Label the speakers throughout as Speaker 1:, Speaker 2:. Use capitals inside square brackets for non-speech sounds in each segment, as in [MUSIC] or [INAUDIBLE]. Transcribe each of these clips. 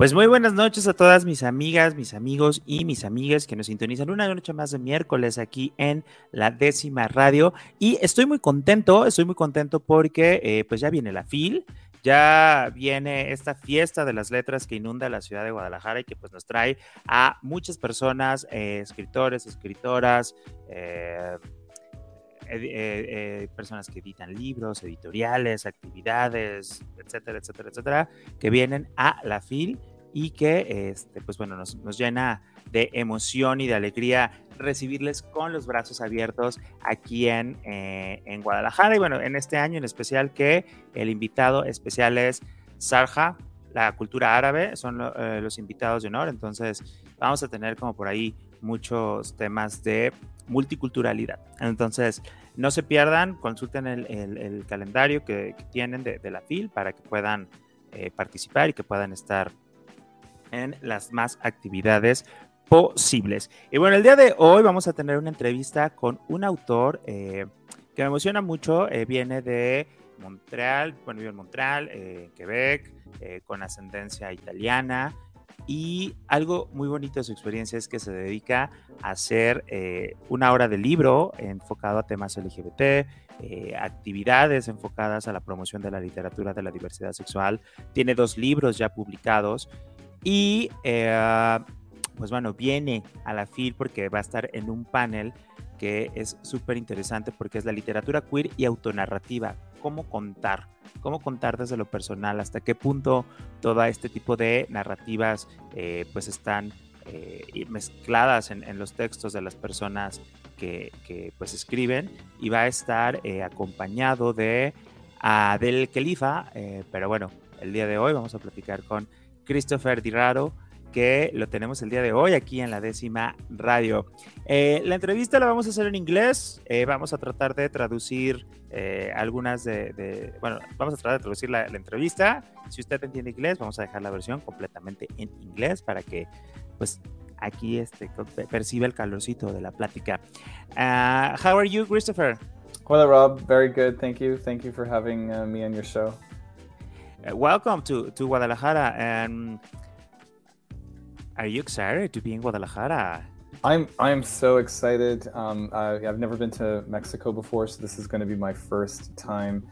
Speaker 1: Pues muy buenas noches a todas mis amigas, mis amigos y mis amigas que nos sintonizan una noche más de miércoles aquí en la décima radio. Y estoy muy contento, estoy muy contento porque eh, pues ya viene la FIL, ya viene esta fiesta de las letras que inunda la ciudad de Guadalajara y que pues nos trae a muchas personas, eh, escritores, escritoras, eh, personas que editan libros, editoriales, actividades, etcétera, etcétera, etcétera, que vienen a la FIL y que, este, pues bueno, nos, nos llena de emoción y de alegría recibirles con los brazos abiertos aquí en, eh, en Guadalajara. Y bueno, en este año en especial que el invitado especial es Sarja, la cultura árabe, son eh, los invitados de honor. Entonces vamos a tener como por ahí muchos temas de multiculturalidad. Entonces, no se pierdan, consulten el, el, calendario que, tienen de, la FIL para que puedan eh, participar y que puedan estar en las más actividades posibles. Y bueno, el día de hoy vamos a tener una entrevista con un autor eh, que me emociona mucho. Eh, viene de Montreal, bueno, vive en Montreal, eh, Quebec, con ascendencia italiana. Y algo muy bonito de su experiencia es que se dedica a hacer una hora de libro enfocado a temas LGBT, actividades enfocadas a la promoción de la literatura de la diversidad sexual. Tiene dos libros ya publicados y eh, pues bueno, viene a la FIL porque va a estar en un panel que es súper interesante porque es la literatura queer y autonarrativa. Cómo contar, cómo contar desde lo personal, hasta qué punto todo este tipo de narrativas eh, pues están eh, mezcladas en, los textos de las personas que, pues escriben y va a estar acompañado de Adel Khalifa, pero bueno, el día de hoy vamos a platicar con Christopher Diraro, que lo tenemos el día de hoy aquí en la décima radio. Eh, la entrevista la vamos a hacer en inglés, eh, vamos a tratar de traducir eh, algunas de, bueno, vamos a tratar de traducir la, entrevista. Si usted entiende inglés, vamos a dejar la versión completamente en inglés para que, pues, aquí este, perciba el calorcito de la plática. Uh, how are you, Christopher?
Speaker 2: Hola, Rob. Very good. Thank you. Thank you for having uh, me on your show.
Speaker 1: Uh, welcome to, to Guadalajara. And are you excited to be in Guadalajara?
Speaker 2: I'm I'm so excited. Um, I, have never been to Mexico before, so this is going to be my first time,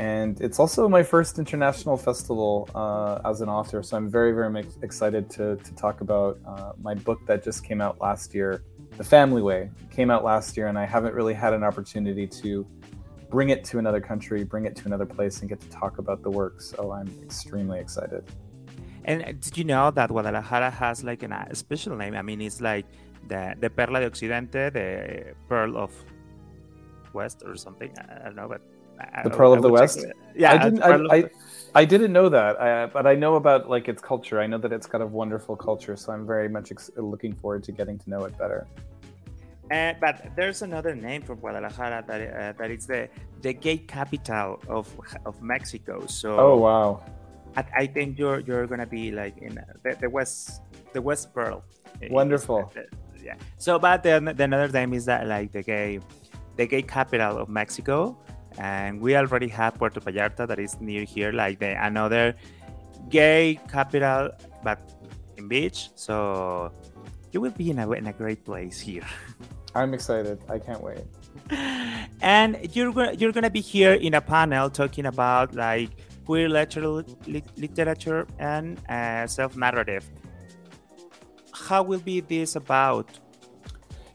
Speaker 2: and it's also my first international festival uh, as an author. So I'm very very excited to to talk about uh, my book that just came out last year, The Family Way, came out last year, and I haven't really had an opportunity to bring it to another country, bring it to another place, and get to talk about the work. So I'm extremely excited.
Speaker 1: And uh, did you know that Guadalajara has like an, a special name? I mean, it's like the the Perla de Occidente, the Pearl of West, or something. I don't know, but
Speaker 2: the Pearl of the West. Yeah, I didn't. I, I, I, didn't know that, I, but I know about like its culture. I know that it's got a wonderful culture, so I'm very much ex- looking forward to getting to know it better.
Speaker 1: Uh, but there's another name for Guadalajara that uh, that is the the gay capital of of Mexico. So
Speaker 2: oh wow,
Speaker 1: I, I think you're you're gonna be like in the, the west the West Pearl.
Speaker 2: Wonderful.
Speaker 1: yeah. So, but the, the another name is that like the gay the gay capital of Mexico, and we already have Puerto Vallarta that is near here, like the another gay capital, but in beach. So you will be in a in a great place here. [LAUGHS]
Speaker 2: I'm excited. I can't wait.
Speaker 1: And you're gonna you're gonna be here in a panel talking about like queer literature, literature and uh, self narrative. How will be this about?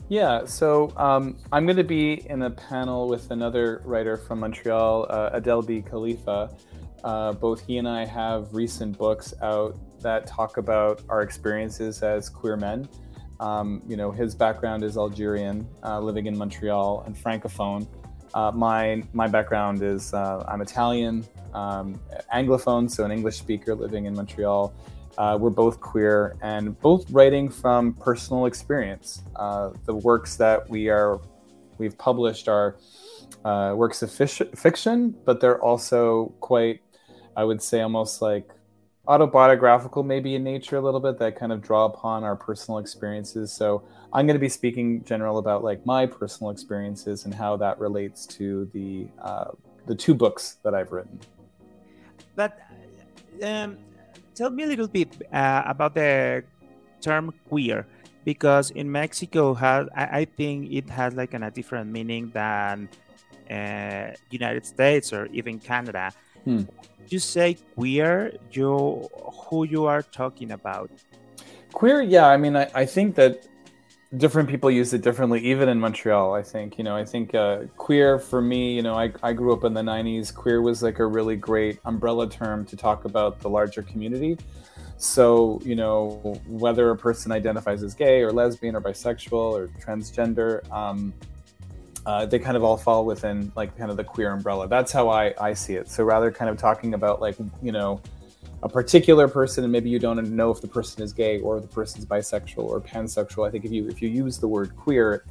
Speaker 2: Yeah, so um, I'm going to be in a panel with another writer from Montreal, uh, Adelbi Khalifa. Uh, both he and I have recent books out that talk about our experiences as queer men um, you know, his background is Algerian, uh, living in Montreal, and francophone. Uh, my my background is uh, I'm Italian, um, anglophone, so an English speaker living in Montreal. Uh, we're both queer and both writing from personal experience. Uh, the works that we are we've published are uh, works of fiction, but they're also quite, I would say, almost like autobiographical, maybe in nature a little bit, that kind of draw upon our personal experiences. So I'm going to be speaking general about like my personal experiences and how that relates to the uh, the two books that I've written.
Speaker 1: But um, tell me a little bit uh, about the term queer because in Mexico has I, think it has like a different meaning than uh, United States or even Canada. Hmm. You say queer, you who you are talking about?
Speaker 2: Queer, yeah. I mean, I, I think that different people use it differently, even in Montreal. I think, you know, I think uh, queer for me, you know, I, I grew up in the 90s. Queer was like a really great umbrella term to talk about the larger community. So, you know, whether a person identifies as gay or lesbian or bisexual or transgender, um, uh, they kind of all fall within like kind of the queer umbrella. That's how I, I see it. So rather kind of talking about like, you know, a particular person and maybe you don't know if the person is gay or the person's bisexual or pansexual. I think if you if you use the word queer,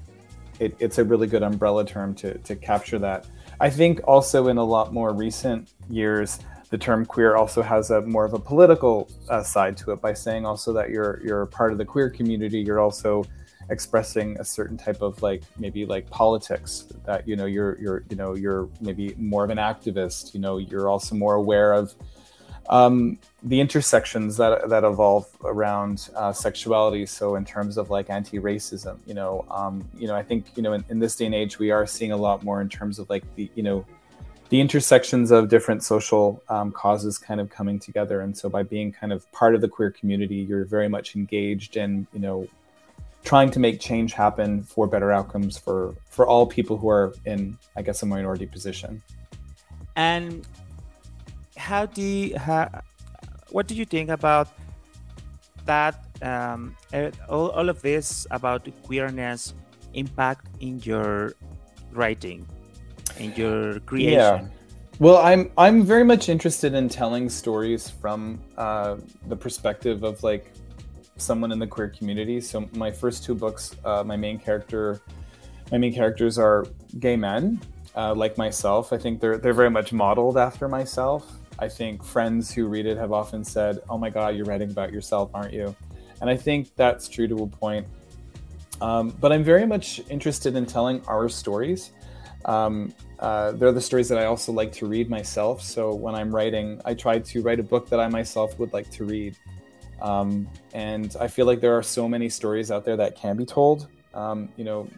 Speaker 2: it, it's a really good umbrella term to, to capture that. I think also in a lot more recent years, the term queer also has a more of a political uh, side to it by saying also that you're you're part of the queer community. You're also expressing a certain type of like maybe like politics that you know you're you're you know you're maybe more of an activist. You know you're also more aware of um, the intersections that that evolve around uh, sexuality. So in terms of like anti-racism, you know, um, you know, I think you know in, in this day and age we are seeing a lot more in terms of like the you know the intersections of different social um, causes kind of coming together. And so by being kind of part of the queer community, you're very much engaged in, you know, trying to make change happen for better outcomes for, for all people who are in, I guess, a minority position.
Speaker 1: And how do you, how, what do you think about that, um, all, all of this about queerness impact in your writing? in your creation? Yeah.
Speaker 2: Well, I'm I'm very much interested in telling stories from uh, the perspective of like someone in the queer community. So my first two books, uh, my main character, my main characters are gay men, uh, like myself. I think they're they're very much modeled after myself. I think friends who read it have often said, "Oh my God, you're writing about yourself, aren't you?" And I think that's true to a point. Um, but I'm very much interested in telling our stories. Um, uh, they're the stories that I also like to read myself. So when I'm writing, I try to write a book that I myself would like to read. Um, and I feel like there are so many stories out there that can be told. Um, you know,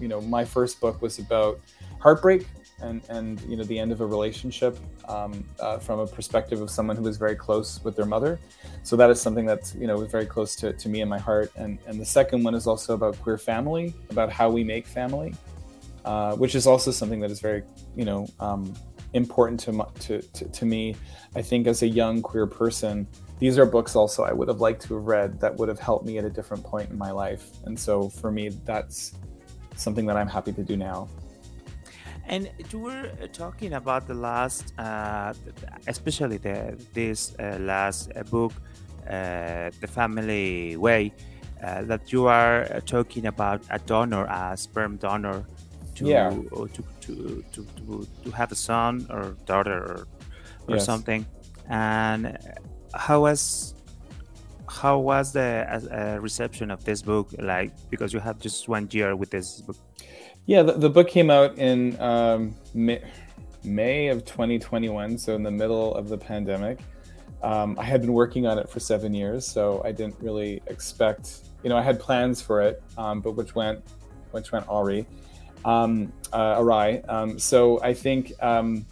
Speaker 2: you know, my first book was about heartbreak and and you know the end of a relationship um, uh, from a perspective of someone who was very close with their mother. So that is something that's you know very close to, to me and my heart. And and the second one is also about queer family, about how we make family. Uh, which is also something that is very, you know, um, important to, to, to, to me. I think as a young queer person, these are books also I would have liked to have read that would have helped me at a different point in my life. And so for me, that's something that I'm happy to do now.
Speaker 1: And you were talking about the last, uh, especially the this uh, last uh, book, uh, The Family Way, uh, that you are talking about a donor, a sperm donor, to yeah. to, to, to, to, to have a son or daughter or, or yes. something. And how was how was the uh, reception of this book? Like because you have just one year with this book.
Speaker 2: Yeah the, the book came out in um, may, may of 2021 so in the middle of the pandemic. Um, i had been working on it for seven years so i didn't really expect you know i had plans for it um, but which went which went awry um, uh, awry. Um, so I think um,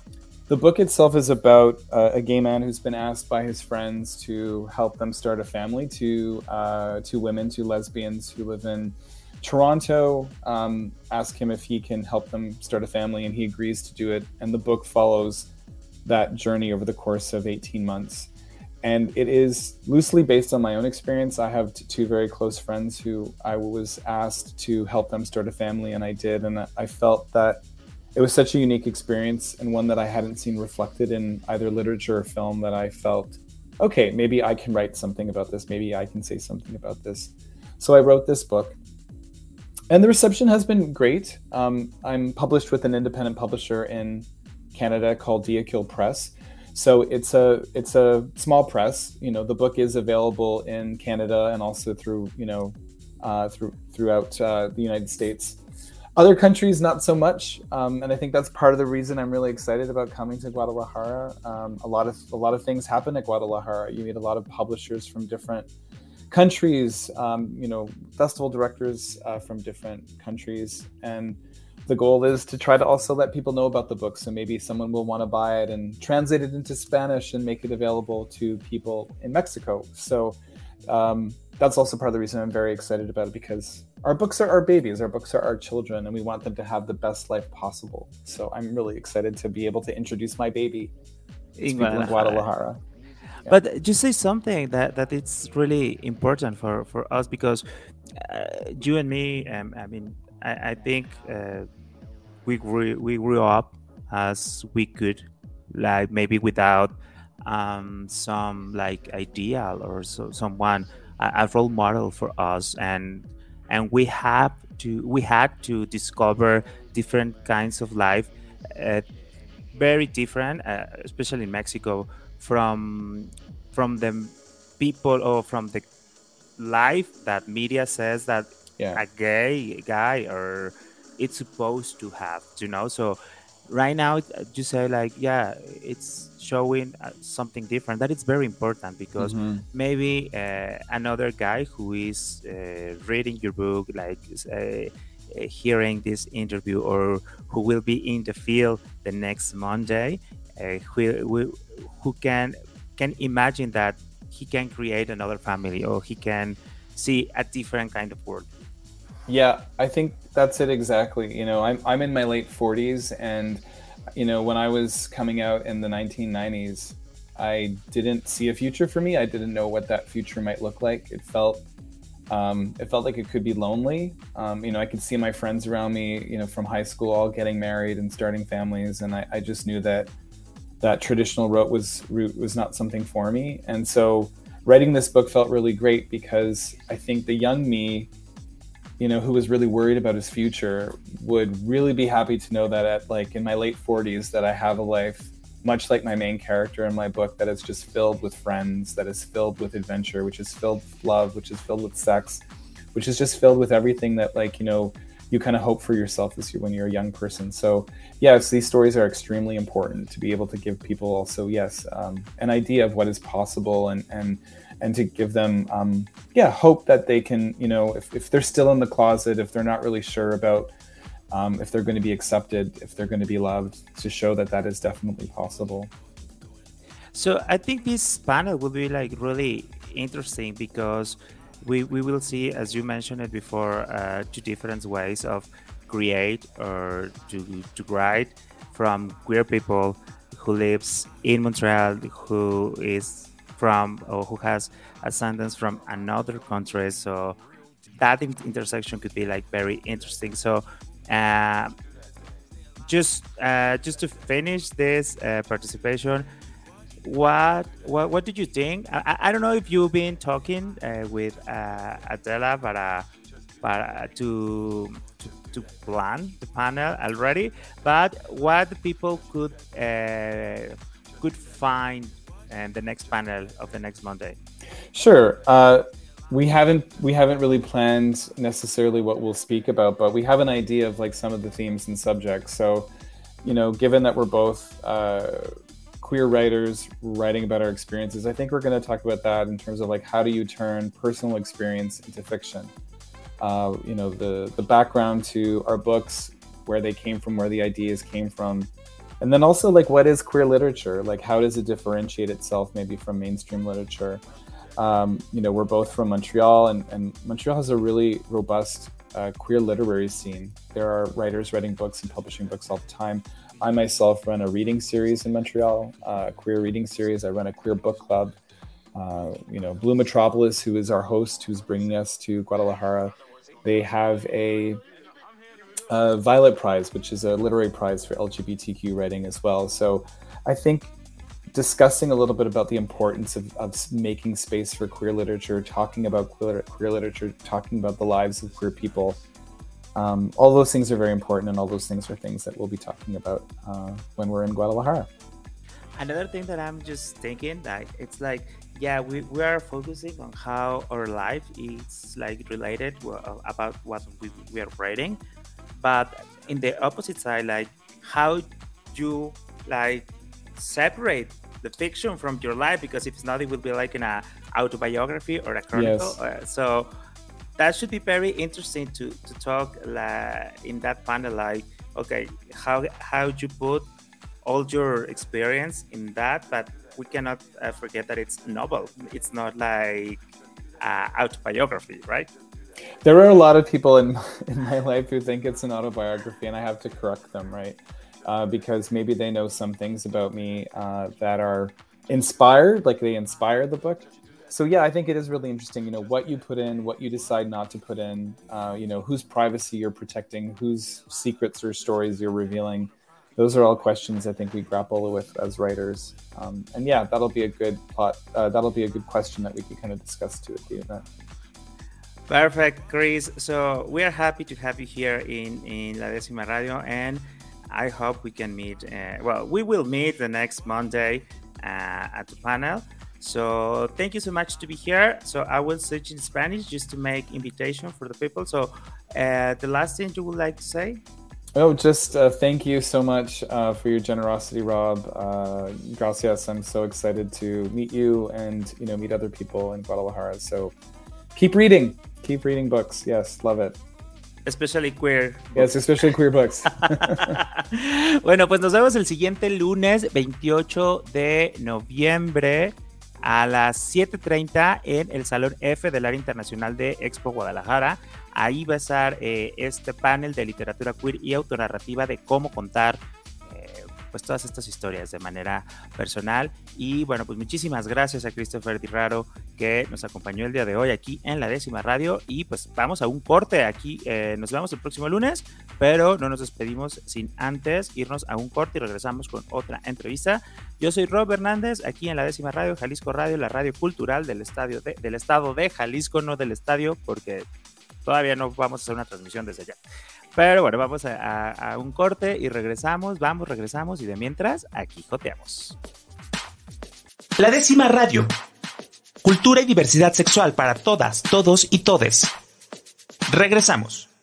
Speaker 2: the book itself is about uh, a gay man who's been asked by his friends to help them start a family. To uh, two women, two lesbians who live in Toronto, um, ask him if he can help them start a family, and he agrees to do it. And the book follows that journey over the course of 18 months and it is loosely based on my own experience. I have two very close friends who I was asked to help them start a family, and I did. And I felt that it was such a unique experience and one that I hadn't seen reflected in either literature or film that I felt, okay, maybe I can write something about this. Maybe I can say something about this. So I wrote this book. and the reception has been great. Um, I'm published with an independent publisher in Canada called Diakil Press. So it's a it's a small press. You know, the book is available in Canada and also through you know uh, through throughout uh, the United States. Other countries, not so much, um, and I think that's part of the reason I'm really excited about coming to Guadalajara. Um, a lot of a lot of things happen at Guadalajara. You meet a lot of publishers from different countries, um, you know, festival directors uh, from different countries, and the goal is to try to also let people know about the book. So maybe someone will want to buy it and translate it into Spanish and make it available to people in Mexico. So um, that's also part of the reason I'm very excited about it because our books are our babies, our books are our children, and we want them to have the best life possible. So I'm really excited to be able to introduce my baby to in in Guadalajara.
Speaker 1: Yeah. But just say something that, that it's really important for, for us because uh, you and me, um, I mean, I, I think uh, we grew we grew up as we could, like maybe without um, some like ideal or so, someone a, a role model for us. And and we have to we had to discover different kinds of life uh, very different uh, especially in mexico from from the people or from the life that media says that yeah. a gay guy or it's supposed to have you know so right now you say like yeah it's showing uh, something different that is very important because mm-hmm. maybe uh, another guy who is uh, reading your book like uh, uh, hearing this interview or who will be in the FIL the next monday uh, who, who can can imagine that he can create another family or he can see a different kind of world
Speaker 2: yeah, I think that's it exactly. You know, I'm I'm in my late 40s and you know, when I was coming out in the 1990s, I didn't see a future for me. I didn't know what that future might look like. It felt um, it felt like it could be lonely. Um, you know, I could see my friends around me, you know, from high school all getting married and starting families, and I, I just knew that that traditional route was route was not something for me. And so, writing this book felt really great because I think the young me you know, who was really worried about his future would really be happy to know that at like in my late 40s that I have a life much like my main character in my book that is just filled with friends, that is filled with adventure, which is filled with love, which is filled with sex, which is just filled with everything that like, you know, you kind of hope for yourself as you when you're a young person. So yes, these stories are extremely important to be able to give people also yes um, an idea of what is possible and and and to give them um, yeah hope that they can you know if, if they're still in the closet if they're not really sure about um, if they're going to be accepted if they're going to be loved to show that that is definitely possible.
Speaker 1: So i think this panel will be like really interesting because we, we will see as you mentioned it before uh, two different ways of create or to, to write from queer people who lives in montreal who is from or who has ascendance from another country. So that intersection could be like very interesting. So uh, just uh, just to finish this uh, participation, what what what did you think? I, I don't know if you've been talking uh, with uh, Adela, but uh, to, to to plan the panel already. But what people could could find and the next panel of the next Monday?
Speaker 2: Sure. Uh, we haven't we haven't really planned necessarily what we'll speak about, but we have an idea of like some of the themes and subjects. So, you know, given that we're both uh, queer writers writing about our experiences, I think we're going to talk about that in terms of like how do you turn personal experience into fiction. Uh, you know, the the background to our books, where they came from, where the ideas came from, and then also like what is queer literature? Like how does it differentiate itself maybe from mainstream literature? Um, you know we're both from montreal and, and montreal has a really robust uh, queer literary scene. There are writers writing books and publishing books all the time. I myself run a reading series in montreal uh, queer reading series. I run a queer book club. Uh, you know blue metropolis who is our host who's bringing us to guadalajara they have a uh, Violet Prize, which is a literary prize for LGBTQ writing as well. So I think discussing a little bit about the importance of, of making space for queer literature, talking about queer, queer literature, talking about the lives of queer people um, all those things are very important, and all those things are things that we'll be talking about uh, when we're in Guadalajara.
Speaker 1: Another thing that I'm just thinking, like it's like, yeah, we, we are focusing on how our life is like related about what we, we are writing, but in the opposite side, like how you like separate the fiction from your life because if it's not, it will be like in a autobiography or a chronicle. Yes. Uh, so that should be very interesting to to talk uh, in that panel. Like, okay, how how you put all your experience in that, but we cannot uh, forget that it's novel. It's not like uh, autobiography, right?
Speaker 2: There are a lot of people in [LAUGHS] in my life who think it's an autobiography, and I have to correct them, right? Uh, because maybe they know some things about me uh, that are inspired, like they inspire the book. So yeah, I think it is really interesting. You know, what you put in, what you decide not to put in. Uh, you know, whose privacy you're protecting, whose secrets or stories you're revealing. Those are all questions I think we grapple with as writers. Um, and yeah, that'll be a good plot. Uh, that'll be a good question that we could kind of discuss too at the event.
Speaker 1: Perfect, Chris. So we are happy to have you here in in La Décima Radio, and I hope we can meet. Uh, well, we will meet the next Monday uh, at the panel. So thank you so much to be here. So I will switch in Spanish just to make invitation for the people. So uh, the last thing you would like to say?
Speaker 2: Oh, just uh, thank you so much uh, for your generosity, Rob. Uh, gracias. I'm so excited to meet you and you know meet other people in Guadalajara. So keep reading, keep reading books. Yes, love it.
Speaker 1: Especially queer.
Speaker 2: Yes, especially queer books. [LAUGHS]
Speaker 1: bueno, pues nos vemos el siguiente lunes 28 de noviembre a las 7.30 en el Salón F del Área Internacional de Expo Guadalajara. Ahí va a estar eh, este panel de literatura queer y autonarrativa de cómo contar pues todas estas historias de manera personal. Y bueno, pues muchísimas gracias a Christopher Di Raro que nos acompañó el día de hoy aquí en la décima radio. Y pues vamos a un corte aquí. Eh, nos vemos el próximo lunes, pero no nos despedimos sin antes irnos a un corte y regresamos con otra entrevista. Yo soy Rob Hernández, aquí en la décima radio, Jalisco Radio, la radio cultural del, estadio del estado de Jalisco, no del estadio, porque todavía no vamos a hacer una transmisión desde allá. Pero bueno, vamos a, un corte y regresamos, vamos, regresamos y de mientras, aquí joteamos.
Speaker 3: La décima radio. Cultura y diversidad sexual para todas, todos y todes. Regresamos.